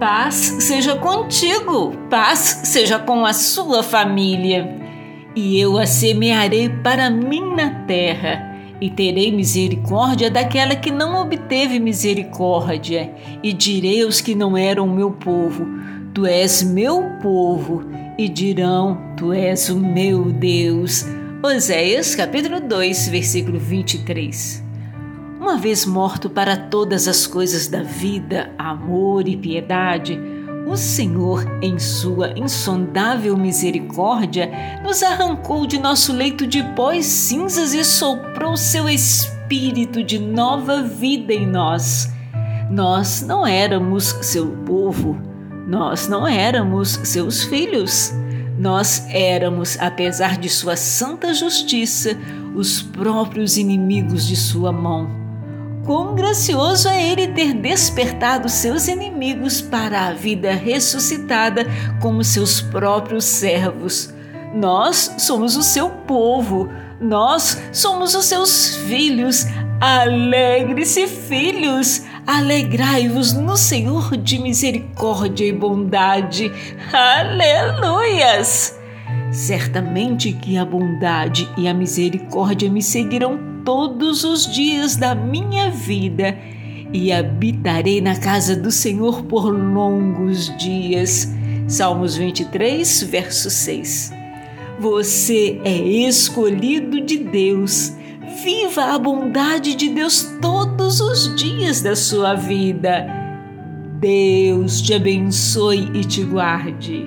Paz seja contigo, paz seja com a sua família. E eu a semearei para mim na terra e terei misericórdia daquela que não obteve misericórdia, e direi aos que não eram meu povo: Tu és meu povo, e dirão: Tu és o meu Deus. Oséias capítulo 2, versículo 23. Uma vez morto para todas as coisas da vida, amor e piedade, o Senhor, em sua insondável misericórdia, nos arrancou de nosso leito de pó e cinzas e soprou seu espírito de nova vida em nós. Nós não éramos seu povo, nós não éramos seus filhos. Nós éramos, apesar de sua santa justiça, os próprios inimigos de sua mão. Quão gracioso é ele ter despertado seus inimigos para a vida ressuscitada como seus próprios servos. Nós somos o seu povo, nós somos os seus filhos. Alegre-se, filhos! Alegrai-vos no Senhor de misericórdia e bondade. Aleluias! Certamente que a bondade e a misericórdia me seguirão todos os dias da minha vida e habitarei na casa do Senhor por longos dias. Salmos 23, verso 6. Você é escolhido de Deus. Viva a bondade de Deus todos os dias da sua vida. Deus te abençoe e te guarde.